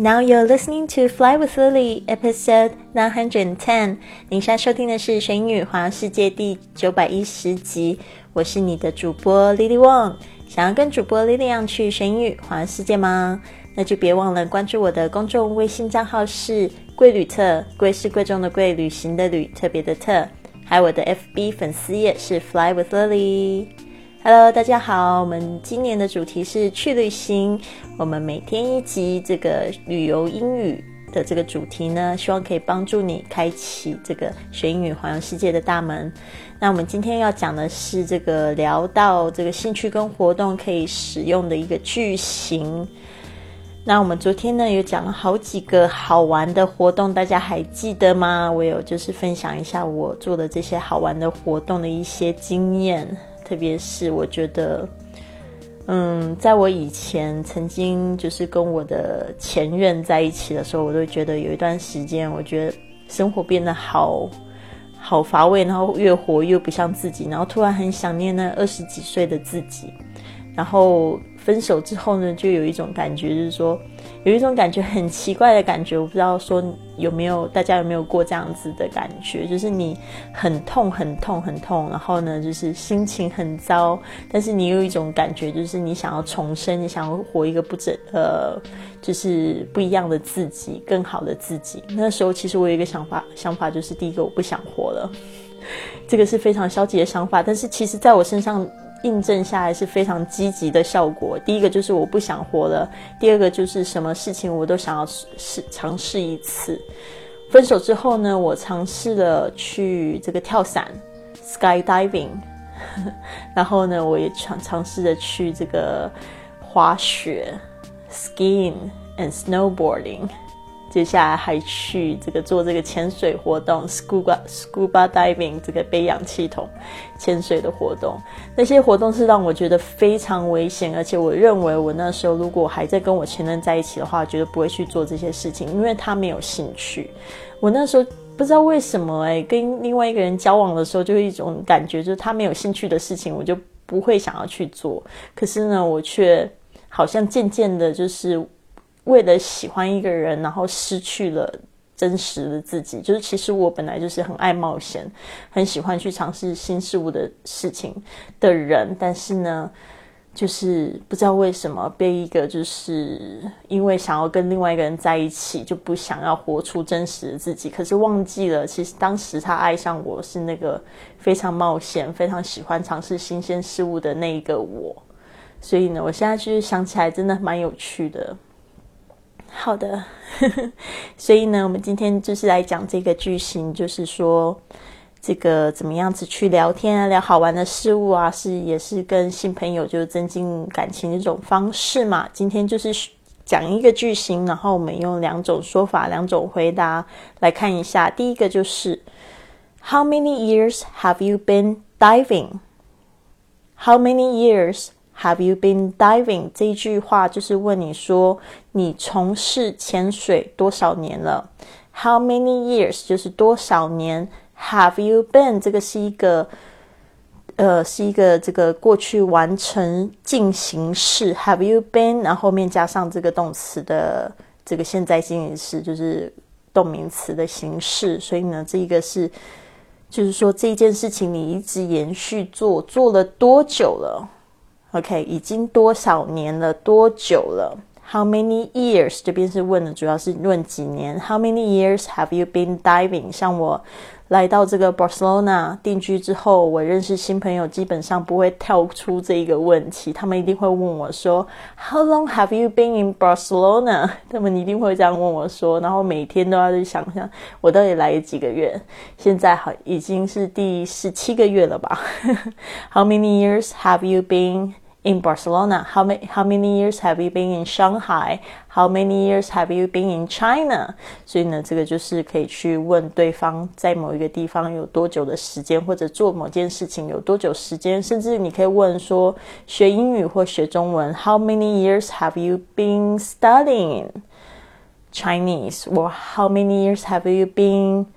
Now you're listening to Fly with Lily, episode nine hundred ten。您现在收听的是《学英语环游世界》第九百一十集。我是你的主播 Lily Wong。想要跟主播 Lily 一样去学英语环游世界吗？那就别忘了关注我的公众微信账号是“贵旅特”，贵是贵重的贵，旅行的旅，特别的特。还有我的 FB 粉丝页是 Fly with Lily。Hello，大家好，我们今年的主题是去旅行。我们每天一集这个旅游英语的这个主题呢，希望可以帮助你开启这个学英语环游世界的大门。那我们今天要讲的是这个聊到这个兴趣跟活动可以使用的一个句型。那我们昨天呢有讲了好几个好玩的活动，大家还记得吗？我有就是分享一下我做的这些好玩的活动的一些经验。特别是我觉得，嗯，在我以前曾经就是跟我的前任在一起的时候，我都觉得有一段时间，我觉得生活变得好好乏味，然后越活越不像自己，然后突然很想念那二十几岁的自己，然后。分手之后呢，就有一种感觉，就是说有一种感觉很奇怪的感觉，我不知道说有没有大家有没有过这样子的感觉，就是你很痛很痛很痛，然后呢就是心情很糟，但是你有一种感觉，就是你想要重生，你想要活一个不整呃，就是不一样的自己，更好的自己。那时候其实我有一个想法，想法就是第一个我不想活了，这个是非常消极的想法，但是其实在我身上。印证下来是非常积极的效果。第一个就是我不想活了，第二个就是什么事情我都想要试尝试一次。分手之后呢，我尝试了去这个跳伞 （skydiving），然后呢，我也尝尝试着去这个滑雪 （skiing and snowboarding）。接下来还去这个做这个潜水活动，scuba scuba diving，这个背氧气筒潜水的活动。那些活动是让我觉得非常危险，而且我认为我那时候如果还在跟我前任在一起的话，绝对不会去做这些事情，因为他没有兴趣。我那时候不知道为什么哎，跟另外一个人交往的时候，就是一种感觉，就是他没有兴趣的事情，我就不会想要去做。可是呢，我却好像渐渐的，就是。为了喜欢一个人，然后失去了真实的自己。就是其实我本来就是很爱冒险，很喜欢去尝试新事物的事情的人。但是呢，就是不知道为什么被一个就是因为想要跟另外一个人在一起，就不想要活出真实的自己。可是忘记了，其实当时他爱上我是那个非常冒险、非常喜欢尝试新鲜事物的那一个我。所以呢，我现在就是想起来，真的蛮有趣的。好的，所以呢，我们今天就是来讲这个句型，就是说这个怎么样子去聊天啊，聊好玩的事物啊，是也是跟新朋友就增进感情的一种方式嘛。今天就是讲一个句型，然后我们用两种说法、两种回答来看一下。第一个就是 How many years have you been diving? How many years? Have you been diving？这一句话就是问你说你从事潜水多少年了？How many years？就是多少年？Have you been？这个是一个呃是一个这个过去完成进行式。Have you been？然后后面加上这个动词的这个现在进行式，就是动名词的形式。所以呢，这一个是就是说这件事情你一直延续做，做了多久了？OK，已经多少年了？多久了？How many years？这边是问的，主要是问几年。How many years have you been diving？像我。来到这个 Barcelona 定居之后，我认识新朋友基本上不会跳出这一个问题，他们一定会问我说：“How long have you been in Barcelona？” 他们一定会这样问我说，然后每天都要去想想我到底来几个月。现在好已经是第十七个月了吧？How many years have you been? in Barcelona? How many how many years have you been in Shanghai? How many years have you been in China? 所以呢，这个就是可以去问对方在某一个地方有多久的时间，或者做某件事情有多久时间，甚至你可以问说学英语或学中文，How many years have you been studying Chinese? Or how many years have you been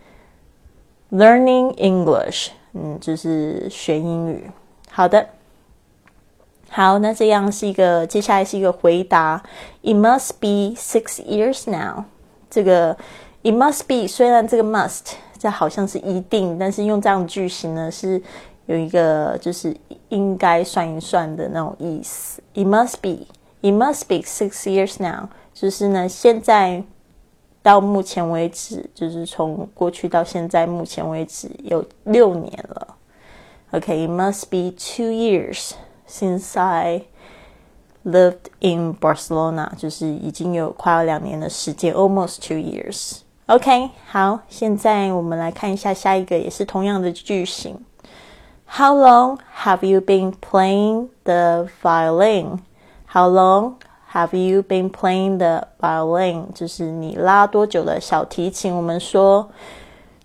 learning English? 嗯，就是学英语。好的。 好，那这样是一个，接下来是一个回答。It must be six years now。这个 It must be，虽然这个 must 这好像是一定，但是用这样句型呢，是有一个就是应该算一算的那种意思。It must be，It must be six years now。就是呢，现在到目前为止，就是从过去到现在目前为止有六年了。OK，It must be two years。Since I lived in Barcelona，就是已经有快要两年的时间，almost two years。OK，好，现在我们来看一下下一个，也是同样的句型。How long have you been playing the violin? How long have you been playing the violin? 就是你拉多久的小提琴？我们说。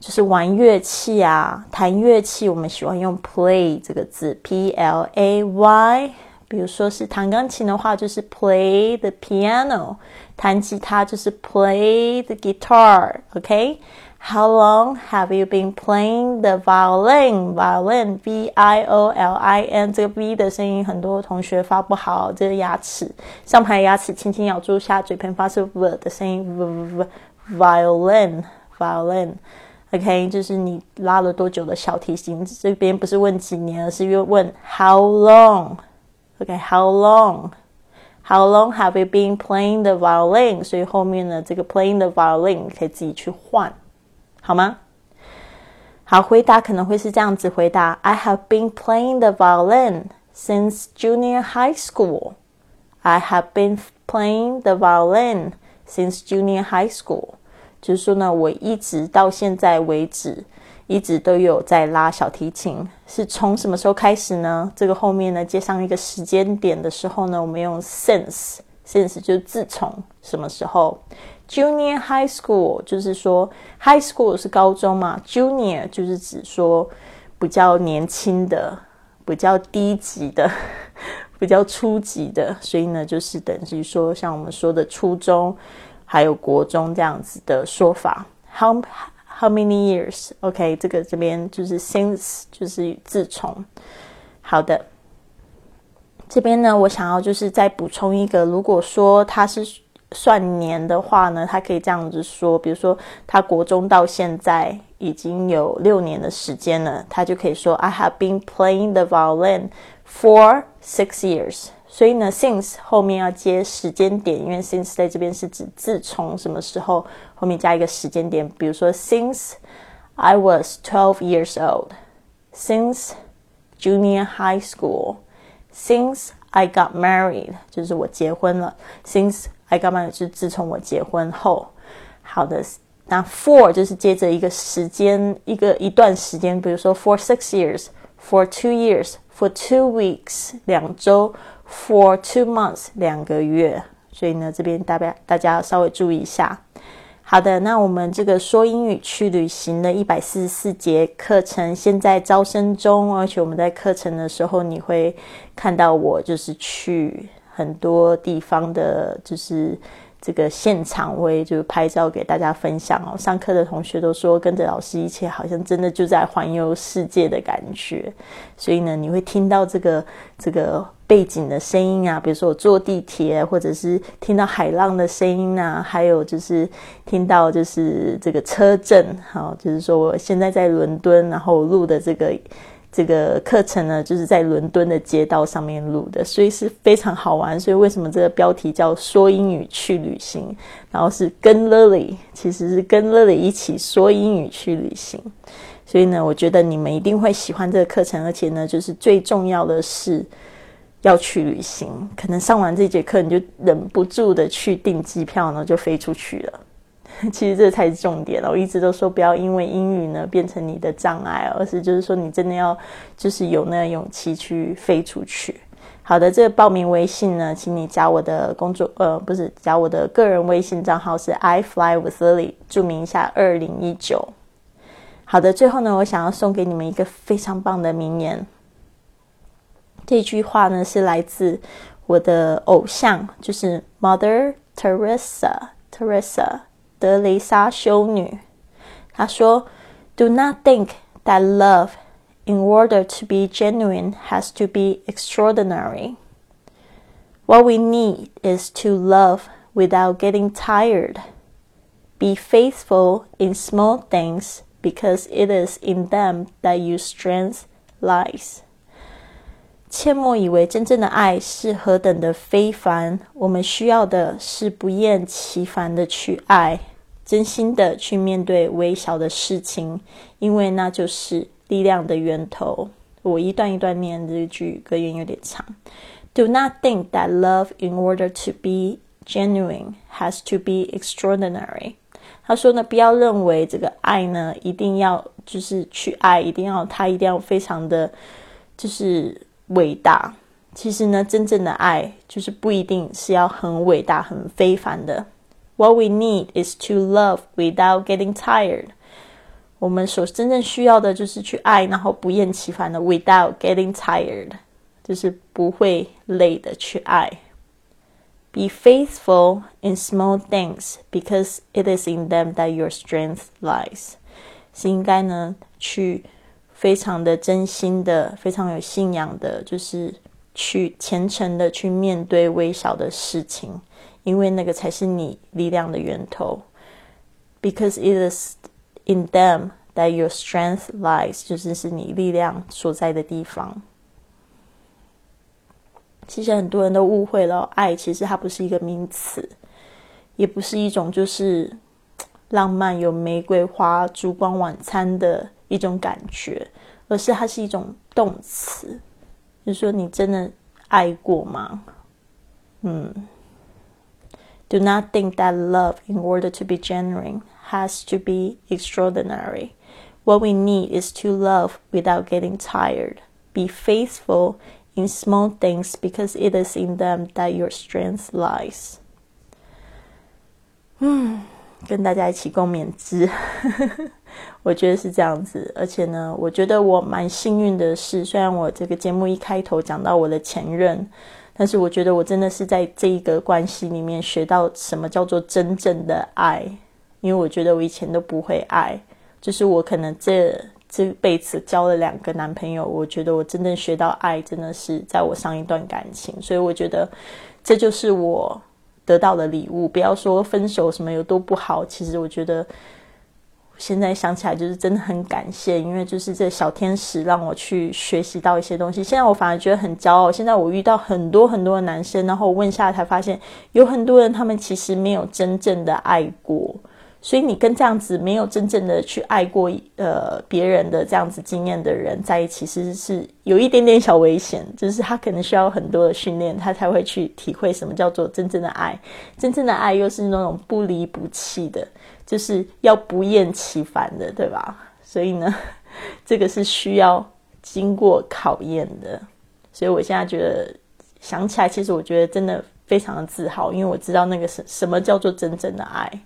就是玩乐器啊，弹乐器，我们喜欢用 play 这个字，p l a y。比如说是弹钢琴的话，就是 play the piano；弹吉他就是 play the guitar。OK？How long have you been playing the violin？Violin，v i o l i n，这个 v 的声音很多同学发不好，这个牙齿上排牙齿轻轻咬住下，嘴唇发出 v 的声音，v v violin，violin。OK，就是你拉了多久的小提琴？这边不是问几年，而是又问 How long? OK，How long? How long have you been playing the violin? 所以后面呢，这个 playing the violin 可以自己去换，好吗？好，回答可能会是这样子回答：I have been playing the violin since junior high school. I have been playing the violin since junior high school. 就是说呢，我一直到现在为止，一直都有在拉小提琴。是从什么时候开始呢？这个后面呢接上一个时间点的时候呢，我们用 since，since 就自从什么时候。Junior high school 就是说 high school 是高中嘛，Junior 就是指说比较年轻的、比较低级的、比较初级的，所以呢就是等于说像我们说的初中。还有国中这样子的说法，how how many years？OK，这个这边就是 since，就是自从。好的，这边呢，我想要就是再补充一个，如果说他是算年的话呢，他可以这样子说，比如说他国中到现在已经有六年的时间了，他就可以说 I have been playing the violin for six years。所以呢，since 后面要接时间点，因为 since 在这边是指自从什么时候，后面加一个时间点。比如说，since I was twelve years old，since junior high school，since I got married，就是我结婚了。since I got married 是自从我结婚后。好的，那 for 就是接着一个时间，一个一段时间，比如说 for six years，for two years，for two weeks，两周。For two months，两个月，所以呢，这边大家大家稍微注意一下。好的，那我们这个说英语去旅行的一百四十四节课程，现在招生中，而且我们在课程的时候，你会看到我就是去很多地方的，就是。这个现场会就拍照给大家分享哦。上课的同学都说跟着老师一起，好像真的就在环游世界的感觉。所以呢，你会听到这个这个背景的声音啊，比如说我坐地铁，或者是听到海浪的声音啊，还有就是听到就是这个车震，好，就是说我现在在伦敦，然后录的这个。这个课程呢，就是在伦敦的街道上面录的，所以是非常好玩。所以为什么这个标题叫“说英语去旅行”？然后是跟 Lily，其实是跟 Lily 一起说英语去旅行。所以呢，我觉得你们一定会喜欢这个课程，而且呢，就是最重要的是要去旅行。可能上完这节课，你就忍不住的去订机票呢，就飞出去了。其实这才是重点了。我一直都说不要因为英语呢变成你的障碍，而是就是说你真的要就是有那个勇气去飞出去。好的，这个报名微信呢，请你加我的工作呃不是加我的个人微信账号是 I fly with Lily，注明一下二零一九。好的，最后呢，我想要送给你们一个非常棒的名言。这句话呢是来自我的偶像，就是 Mother Teresa Teresa。德雷莎修女，她说：“Do not think that love, in order to be genuine, has to be extraordinary. What we need is to love without getting tired. Be faithful in small things because it is in them that your strength lies. 切莫以为真正的爱是何等的非凡，我们需要的是不厌其烦的去爱，真心的去面对微小的事情，因为那就是力量的源头。我一段一段念这句格言有点长。Do not think that love, in order to be genuine, has to be extraordinary. 他说呢，不要认为这个爱呢，一定要就是去爱，一定要他一定要非常的，就是伟大。其实呢，真正的爱就是不一定是要很伟大、很非凡的。What we need is to love without getting tired。我们所真正需要的就是去爱，然后不厌其烦的，without getting tired，就是不会累的去爱。Be faithful in small things because it is in them that your strength lies。是应该呢去 非常的真心的、非常有信仰的，就是去虔诚的去面对微小的事情，因为那个才是你力量的源头。Because it is in them that your strength lies，就是是你力量所在的地方。其实很多人都误会了，爱其实它不是一个名词，也不是一种就是浪漫有玫瑰花、烛光晚餐的一种感觉，而是它是一种动词。就是说，你真的爱过吗？嗯。Do not think that love, in order to be genuine, has to be extraordinary. What we need is to love without getting tired. Be faithful in small things because it is in them that your strength lies. 嗯，跟大家一起共勉之。 我觉得是这样子，而且呢，我觉得我蛮幸运的是，虽然我这个节目一开头讲到我的前任，但是我觉得我真的是在这一个关系里面学到什么叫做真正的爱，因为我觉得我以前都不会爱。就是我可能这这辈子交了两个男朋友，我觉得我真正学到爱，真的是在我上一段感情，所以我觉得这就是我得到的礼物。不要说分手什么有多不好，其实我觉得现在想起来就是真的很感谢，因为就是这小天使让我去学习到一些东西。现在我反而觉得很骄傲。现在我遇到很多很多的男生，然后问下才发现，有很多人他们其实没有真正的爱过。所以你跟这样子没有真正的去爱过呃别人的这样子经验的人在一起，其实是有一点点小危险。就是他可能需要很多的训练，他才会去体会什么叫做真正的爱。真正的爱又是那种不离不弃的，就是要不厌其烦的，对吧？所以呢，这个是需要经过考验的。所以我现在觉得想起来，其实我觉得真的非常的自豪，因为我知道那个是什么叫做真正的爱。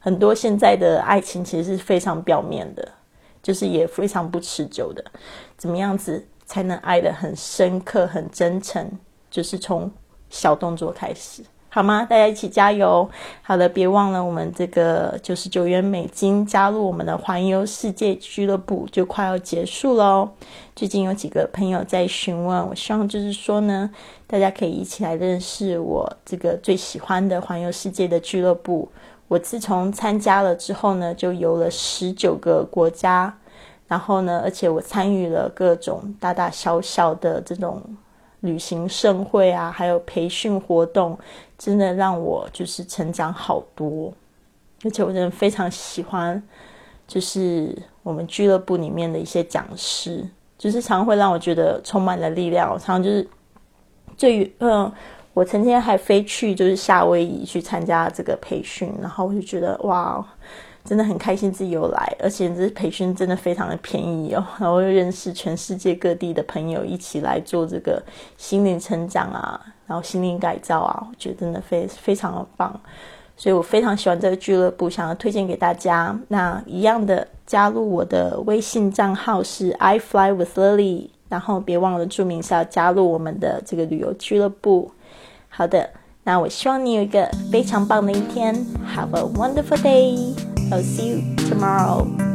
很多现在的爱情其实是非常表面的，就是也非常不持久的。怎么样子才能爱得很深刻、很真诚？就是从小动作开始，好吗？大家一起加油！好的，别忘了我们这个九十九元美金加入我们的环游世界俱乐部就快要结束喽。最近有几个朋友在询问，我希望就是说呢，大家可以一起来认识我这个最喜欢的环游世界的俱乐部。我自从参加了之后呢，就游了十九个国家，然后呢，而且我参与了各种大大小小的这种旅行盛会啊，还有培训活动，真的让我就是成长好多，而且我真的非常喜欢，就是我们俱乐部里面的一些讲师，就是常会让我觉得充满了力量，常常就是最嗯。我曾经还飞去就是夏威夷去参加这个培训，然后我就觉得哇，真的很开心自己有来，而且这培训真的非常的便宜哦，然后又认识全世界各地的朋友一起来做这个心灵成长啊，然后心灵改造啊，我觉得真的非非常的棒，所以我非常喜欢这个俱乐部，想要推荐给大家。那一样的加入我的微信账号是 I fly with Lily，然后别忘了注明是要加入我们的这个旅游俱乐部。好的，那我希望你有一个非常棒的一天。Have a wonderful day. I'll see you tomorrow.